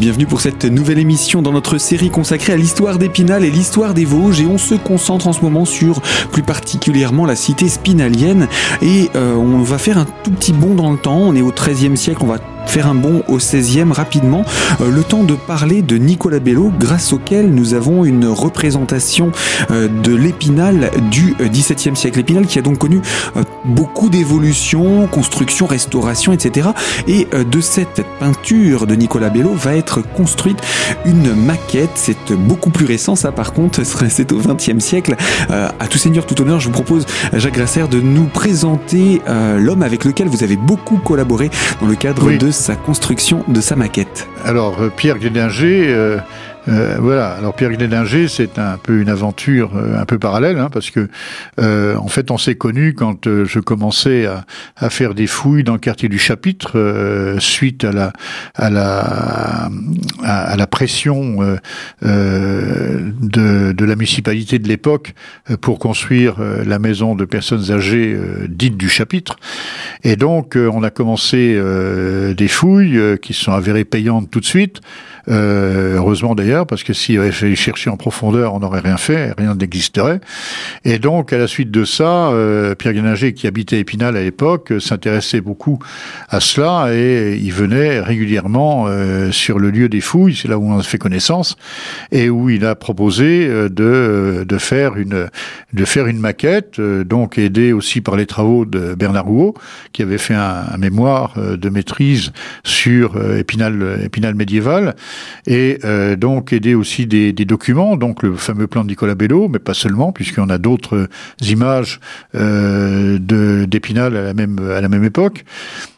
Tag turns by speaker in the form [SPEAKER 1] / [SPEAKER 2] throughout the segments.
[SPEAKER 1] bienvenue pour cette nouvelle émission dans notre série consacrée à l'histoire d'Épinal et l'histoire des Vosges. Et on se concentre en ce moment sur plus particulièrement la cité spinalienne. Et euh, on va faire un tout petit bond dans le temps, on est au XIIIe siècle, on va faire un bond au 16e rapidement, euh, le temps de parler de Nicolas Bello, grâce auquel nous avons une représentation euh, de l'Épinal du XVIIe siècle. L'Épinal qui a donc connu beaucoup d'évolutions, construction, restauration, etc. Et de cette peinture de Nicolas Bello va être construite une maquette. C'est beaucoup plus récent, ça par contre, c'est au XXe siècle. à tout seigneur, tout honneur, je vous propose, Jacques Grasser, de nous présenter l'homme avec lequel vous avez beaucoup collaboré dans le cadre de sa construction de sa maquette.
[SPEAKER 2] Alors, euh, Pierre Guédinger, euh, euh, voilà. Alors Pierre Glédinger, c'est un peu une aventure euh, un peu parallèle, hein, parce que euh, en fait, on s'est connu quand je commençais à, faire des fouilles dans le quartier du Chapitre suite à la pression de, de la municipalité de l'époque pour construire la maison de personnes âgées dite du Chapitre. Et donc, on a commencé des fouilles qui sont avérées payantes tout de suite. Euh, heureusement d'ailleurs, parce que s'il avait fallu chercher en profondeur, on n'aurait rien fait, rien n'existerait. Et donc, à la suite de ça, euh, Pierre Guéninger, qui habitait Épinal à l'époque, s'intéressait beaucoup à cela et il venait régulièrement euh, sur le lieu des fouilles, c'est là où on a fait connaissance, et où il a proposé de, de faire une de faire une maquette, donc aidé aussi par les travaux de Bernard Rouault, qui avait fait un, un mémoire de maîtrise sur Épinal, Épinal médiéval, et euh, donc aider aussi des, documents, donc le fameux plan de Nicolas Bello, mais pas seulement, puisqu'on a d'autres images euh, d'Épinal à la même à la même époque.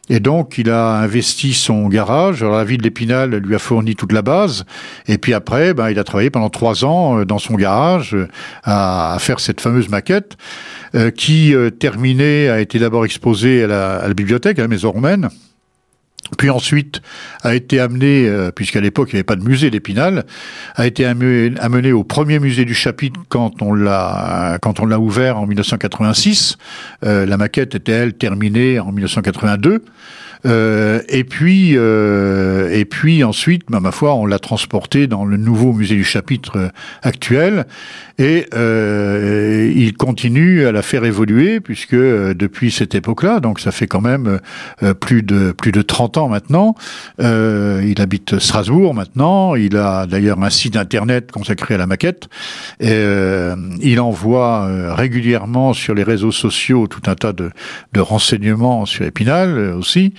[SPEAKER 2] Et donc, il a investi son garage. La ville d'Épinal lui a fourni toute la base. Et puis après, ben, il a travaillé pendant trois ans euh, dans son garage euh, à, faire cette fameuse maquette qui, terminée, a été d'abord exposée à la, à la bibliothèque, à la maison romaine puis ensuite a été amené, euh, puisqu'à l'époque il n'y avait pas de musée d'Épinal, a été amené, au premier musée du chapitre quand on l'a quand on l'a ouvert en 1986. Euh, la maquette était elle terminée en 1982. Euh, et puis, euh, et puis ensuite, bah, ma foi, on l'a transporté dans le nouveau musée du chapitre euh, actuel, et euh, il continue à la faire évoluer puisque euh, depuis cette époque-là, donc ça fait quand même plus de plus de 30 ans maintenant, il habite Strasbourg maintenant. Il a d'ailleurs un site internet consacré à la maquette. Et, il envoie régulièrement sur les réseaux sociaux tout un tas de, de renseignements sur Épinal aussi.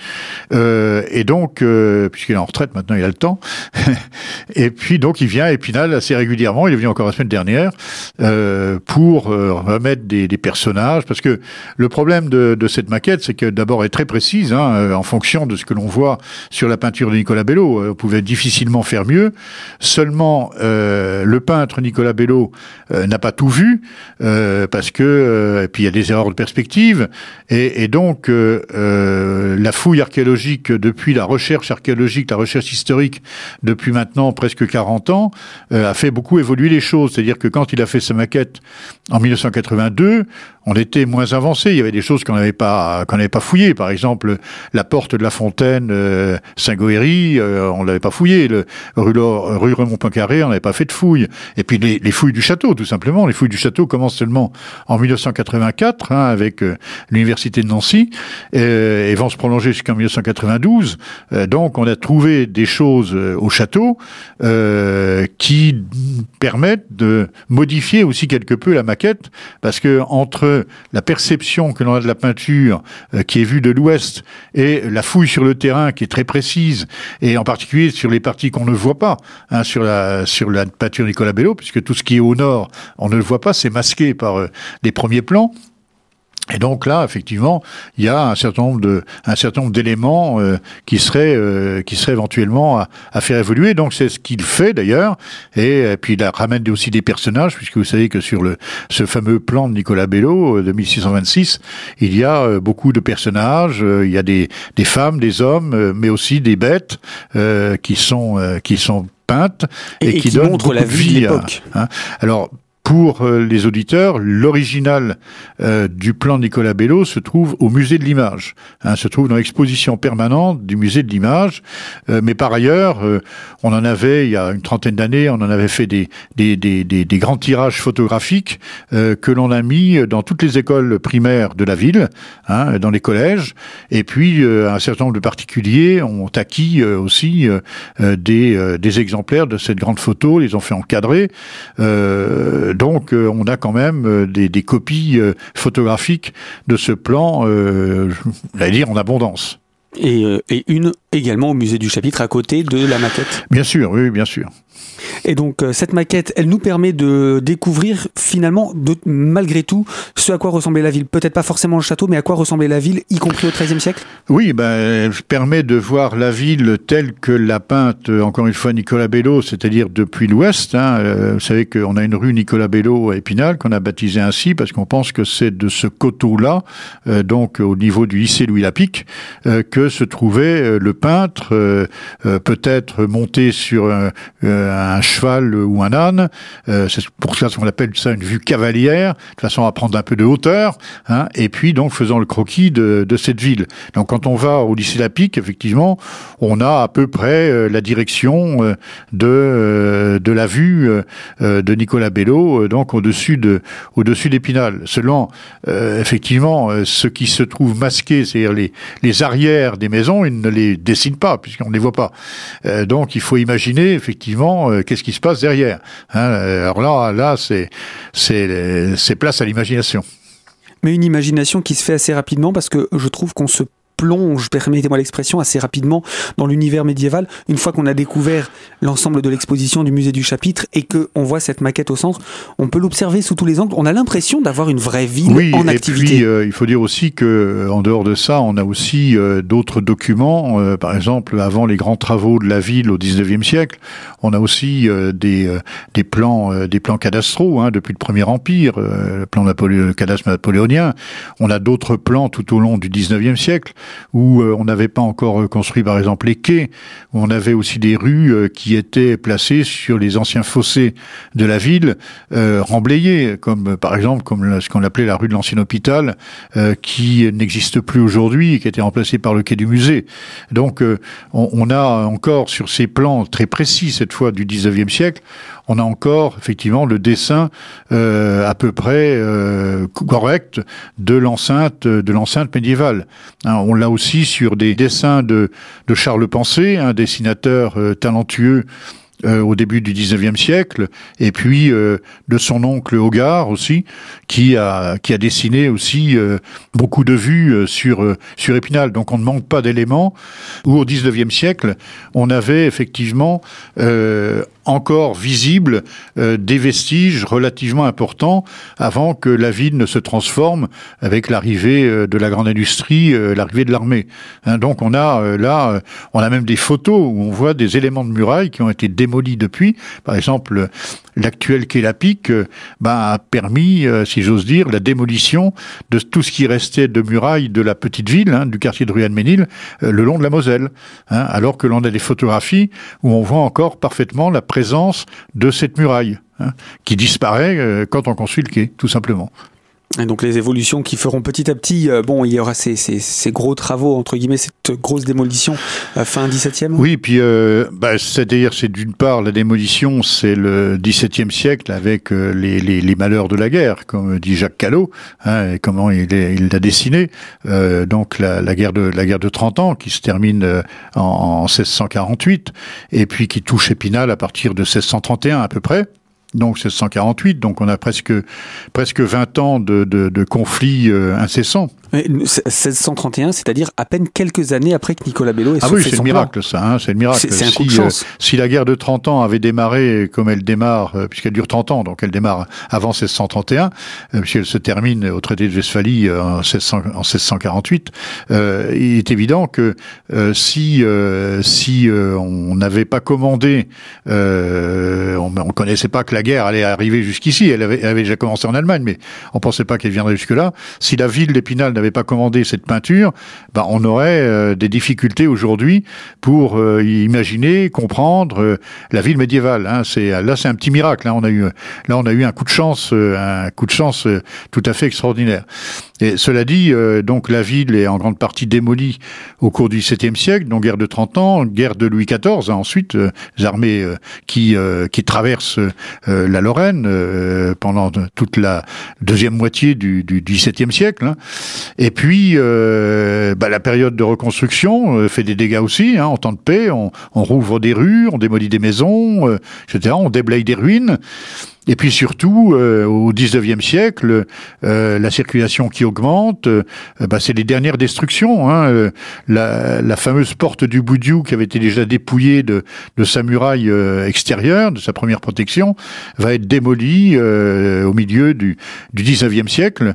[SPEAKER 2] Euh, et donc, euh, puisqu'il est en retraite maintenant, il a le temps. et puis donc, il vient à Épinal assez régulièrement. Il est venu encore la semaine dernière euh, pour remettre des, personnages, parce que le problème de, cette maquette, c'est que d'abord elle est très précise, hein, en fonction de ce que l'on voit sur la peinture de Nicolas Bello. On pouvait difficilement faire mieux. Seulement, le peintre Nicolas Bello n'a pas tout vu parce que et puis il y a des erreurs de perspective et, et donc la fouille archéologique depuis la recherche archéologique, la recherche historique depuis maintenant presque 40 ans, euh, a fait beaucoup évoluer les choses. C'est-à-dire que quand il a fait sa maquette en 1982, on était moins avancé. Il y avait des choses qu'on n'avait pas qu'on n'avait pas fouillées. Par exemple, la porte de la fontaine euh, Saint-Goëry, euh, on l'avait pas fouillé. Le rue, rue Raymond Poincaré, on n'avait pas fait de fouilles. Et puis les, les, fouilles du château, tout simplement. Les fouilles du château commencent seulement en 1984 hein, avec euh, l'université de Nancy et, et, vont se prolonger jusqu'en 1992. Euh, donc, on a trouvé des choses euh, au château qui permettent de modifier aussi quelque peu la maquette, parce que entre la perception que l'on a de la peinture euh, qui est vue de l'ouest et la fouille sur le terrain qui est très précise, et en particulier sur les parties qu'on ne voit pas, hein, sur, la, peinture Nicolas Bello, puisque tout ce qui est au nord, on ne le voit pas, c'est masqué par euh, les premiers plans. Et donc là, effectivement, il y a un certain nombre de, un certain nombre d'éléments euh, qui seraient, euh, qui seraient éventuellement à, à faire évoluer. Donc c'est ce qu'il fait d'ailleurs. Et, euh, puis il ramène aussi des personnages, puisque vous savez que sur le, ce fameux plan de Nicolas Bello de 1626, il y a beaucoup de personnages. il y a des, des femmes, des hommes, mais aussi des bêtes qui sont, qui sont peintes
[SPEAKER 1] et, qui, montrent la vie de l'époque.
[SPEAKER 2] Hein. Alors pour les auditeurs, l'original du plan Nicolas Bello se trouve au musée de l'image, hein, se trouve dans l'exposition permanente du musée de l'image. mais par ailleurs, on en avait il y a une trentaine d'années, on en avait fait des des, des, des, grands tirages photographiques que l'on a mis dans toutes les écoles primaires de la ville, hein, dans les collèges, et puis un certain nombre de particuliers ont acquis aussi des, des exemplaires de cette grande photo, ils ont fait encadrer. Euh, donc euh, on a quand même euh, des, des copies photographiques de ce plan, euh, j'allais dire en abondance.
[SPEAKER 1] Et, et, une également au musée du chapitre à côté de la maquette?
[SPEAKER 2] Bien sûr, oui, bien sûr.
[SPEAKER 1] Et donc euh, cette maquette, elle nous permet de découvrir finalement, malgré tout, ce à quoi ressemblait la ville. Peut-être pas forcément le château, mais à quoi ressemblait la ville, y compris au XIIIe siècle?
[SPEAKER 2] Oui, ben, elle permet de voir la ville telle que l'a peinte, euh, encore une fois, Nicolas Bello, c'est-à-dire depuis l'ouest. Hein. Euh, vous savez qu'on a une rue Nicolas Bello à Épinal, qu'on a baptisée ainsi, parce qu'on pense que c'est de ce coteau-là, donc au niveau du lycée Louis Lapic, que se trouvait le peintre, peut-être monté sur un un cheval ou un âne. Euh, c'est pour ça qu'on appelle ça une vue cavalière, de façon à prendre un peu de hauteur, hein, et puis donc faisant le croquis de, cette ville. Donc quand on va au lycée Lapic, effectivement, on a à peu près euh, la direction euh, de la vue de Nicolas Bello, donc au-dessus de au-dessus d'Épinal. Selon effectivement ce qui se trouve masqué, c'est-à-dire les les arrières des maisons, il ne les dessine pas puisqu'on ne les voit pas. donc il faut imaginer effectivement qu'est-ce qui se passe derrière. Hein. alors là, là, c'est c'est place à l'imagination.
[SPEAKER 1] Mais une imagination qui se fait assez rapidement parce que je trouve qu'on se plonge, permettez-moi l'expression, assez rapidement dans l'univers médiéval. Une fois qu'on a découvert l'ensemble de l'exposition du musée du chapitre et que on voit cette maquette au centre, on peut l'observer sous tous les angles. On a l'impression d'avoir une vraie ville
[SPEAKER 2] oui,
[SPEAKER 1] en activité.
[SPEAKER 2] Et puis, euh, il faut dire aussi que en dehors de ça, on a aussi euh, d'autres documents. Euh, par exemple, avant les grands travaux de la ville au 19e siècle, on a aussi des, des plans des plans cadastraux hein, depuis le Premier Empire, le plan Napoléon, le cadastre napoléonien. On a d'autres plans tout au long du 19e siècle où euh, on n'avait pas encore construit par exemple les quais, où on avait aussi des rues euh, qui étaient placées sur les anciens fossés de la ville, euh, remblayées, comme par exemple comme ce qu'on appelait la rue de l'ancien hôpital, qui n'existe plus aujourd'hui et qui a été remplacée par le quai du musée. Donc on, on, a encore sur ces plans très précis cette fois du 19e siècle, on a encore effectivement le dessin euh, à peu près euh, correct de l'enceinte de l'enceinte médiévale. Hein, on l'a aussi sur des dessins de, Charles Pensée, un dessinateur euh, talentueux euh, au début du 19e siècle, et puis euh, de son oncle Hogarth aussi, qui a, qui a dessiné aussi euh, beaucoup de vues sur, sur Épinal. Donc on ne manque pas d'éléments. Ou au 19e siècle, on avait effectivement encore visible des vestiges relativement importants avant que la ville ne se transforme avec l'arrivée de la grande industrie, l'arrivée de l'armée. Hein, donc on a là, on a même des photos où on voit des éléments de muraille qui ont été démoli depuis. Par exemple, l'actuel quai euh, bah, a permis, euh, si j'ose dire, la démolition de tout ce qui restait de murailles de la petite ville, hein, du quartier de Ruanménil, euh, le long de la Moselle. Hein, alors que l'on a des photographies où on voit encore parfaitement la présence de cette muraille. Hein, qui disparaît quand on construit le quai, tout simplement.
[SPEAKER 1] Et donc les évolutions qui feront petit à petit, euh, bon, il y aura ces, ces, ces, gros travaux, entre guillemets, cette grosse démolition euh, fin 17e
[SPEAKER 2] Oui, puis euh, bah, c'est-à-dire, c'est d'une part, la démolition, c'est le 17e siècle avec euh, les, les, les, malheurs de la guerre, comme dit Jacques Callot, hein, et comment il l'a dessiné. donc la, la, guerre de, la guerre de 30 ans, qui se termine en, en 1648, et puis qui touche Épinal à partir de 1631 à peu près donc 1648, donc on a presque presque 20 ans de, de, de conflits euh, incessants.
[SPEAKER 1] 1631, c'est-à-dire à peine quelques années après que Nicolas Bello ait
[SPEAKER 2] Ah oui, c'est le miracle ça, hein, c'est le miracle.
[SPEAKER 1] C'est un
[SPEAKER 2] si,
[SPEAKER 1] coup de chance.
[SPEAKER 2] Euh, si la guerre de 30 ans avait démarré comme elle démarre, euh, puisqu'elle dure 30 ans, donc elle démarre avant 1631, euh, puisqu'elle se termine au traité de Westphalie euh, en, 1600, en 1648, euh, il est évident que si si on n'avait pas commandé, on ne connaissait pas que la guerre allait arriver jusqu'ici, elle avait, elle avait déjà commencé en Allemagne, mais on pensait pas qu'elle viendrait jusque-là. Si la ville d'Épinal n'avait n'avait pas commandé cette peinture, bah, on aurait des difficultés aujourd'hui pour imaginer, comprendre la ville médiévale. Hein. Là, c'est un petit miracle. Hein. On a eu là, on a eu un coup de chance, un coup de chance tout à fait extraordinaire. Et cela dit, donc la ville est en grande partie démolie au cours du XVIIe siècle, donc guerre de 30 ans, guerre de Louis XIV. Hein, ensuite, les armées qui qui traversent la Lorraine pendant toute la deuxième moitié du, du XVIIe siècle. Hein. Et puis, euh, bah, la période de reconstruction euh, fait des dégâts aussi. Hein, en temps de paix, on, on rouvre des rues, on démolit des maisons, euh, etc. On déblaye des ruines. Et puis surtout, euh, au XIXe siècle, euh, la circulation qui augmente, euh, bah, c'est les dernières destructions. Hein. La, la, fameuse porte du Boudiou, qui avait été déjà dépouillée de, de sa muraille extérieure, de sa première protection, va être démolie au milieu du, du XIXe siècle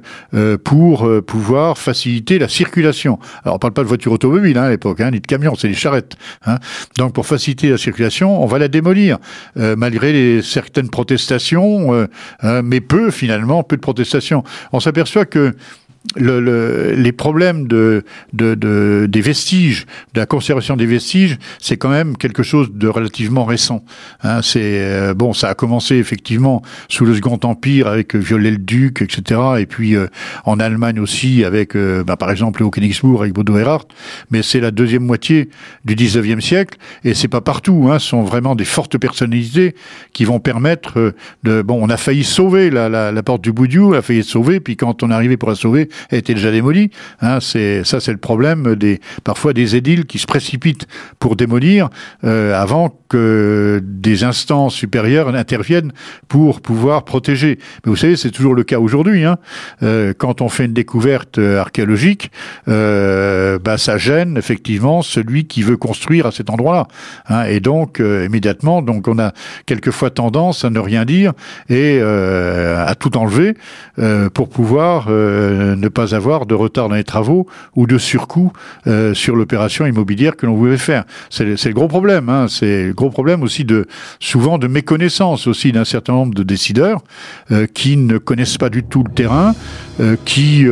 [SPEAKER 2] pour pouvoir faciliter la circulation. Alors on parle pas de voitures automobiles hein, à l'époque, hein, ni de camions, c'est des charrettes. Hein. Donc pour faciliter la circulation, on va la démolir, malgré les, certaines protestations euh, euh, mais peu finalement, peu de protestations. On s'aperçoit que le, les problèmes de, de, de, des vestiges, de la conservation des vestiges, c'est quand même quelque chose de relativement récent. Hein, c'est euh, bon, ça a commencé effectivement sous le Second Empire avec euh, Viollet-le-Duc, etc. Et puis euh, en Allemagne aussi avec, bah, par exemple, au Königsbourg avec Bodo Erhardt. Mais c'est la deuxième moitié du 19e siècle et c'est pas partout. Hein, ce sont vraiment des fortes personnalités qui vont permettre de. Bon, on a failli sauver la, la, la porte du Boudiou, on a failli sauver, puis quand on est arrivé pour la sauver, était déjà démolie. Hein, c'est ça, c'est le problème des parfois des édiles qui se précipitent pour démolir euh, avant que des instances supérieures interviennent pour pouvoir protéger. Mais vous savez, c'est toujours le cas aujourd'hui. Hein. Euh, quand on fait une découverte euh, archéologique, bah, ça gêne effectivement celui qui veut construire à cet endroit-là. Hein. Et donc immédiatement, donc on a quelquefois tendance à ne rien dire et à tout enlever pour pouvoir ne pas avoir de retard dans les travaux ou de surcoût euh, sur l'opération immobilière que l'on voulait faire. C'est le gros problème. Hein. C'est le gros problème aussi de souvent de méconnaissance aussi d'un certain nombre de décideurs euh, qui ne connaissent pas du tout le terrain, euh, qui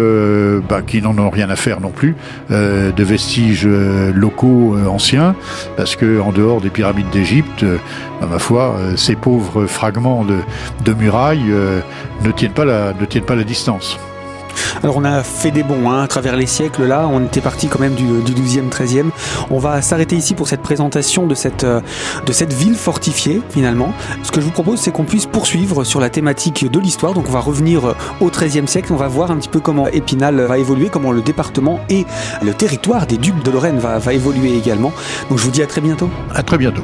[SPEAKER 2] bah, qui n'en ont rien à faire non plus de vestiges locaux anciens, parce que en dehors des pyramides d'Égypte, bah, ma foi, ces pauvres fragments de, murailles ne tiennent pas la distance.
[SPEAKER 1] Alors on a fait des bons hein, à travers les siècles là, on était parti quand même du, 12e, 13e. On va s'arrêter ici pour cette présentation de cette, euh, de cette ville fortifiée finalement. Ce que je vous propose c'est qu'on puisse poursuivre sur la thématique de l'histoire. Donc on va revenir euh, au 13e siècle, on va voir un petit peu comment Épinal va évoluer, comment le département et le territoire des ducs de Lorraine va, va évoluer également. Donc je vous dis à très bientôt.
[SPEAKER 2] À très bientôt.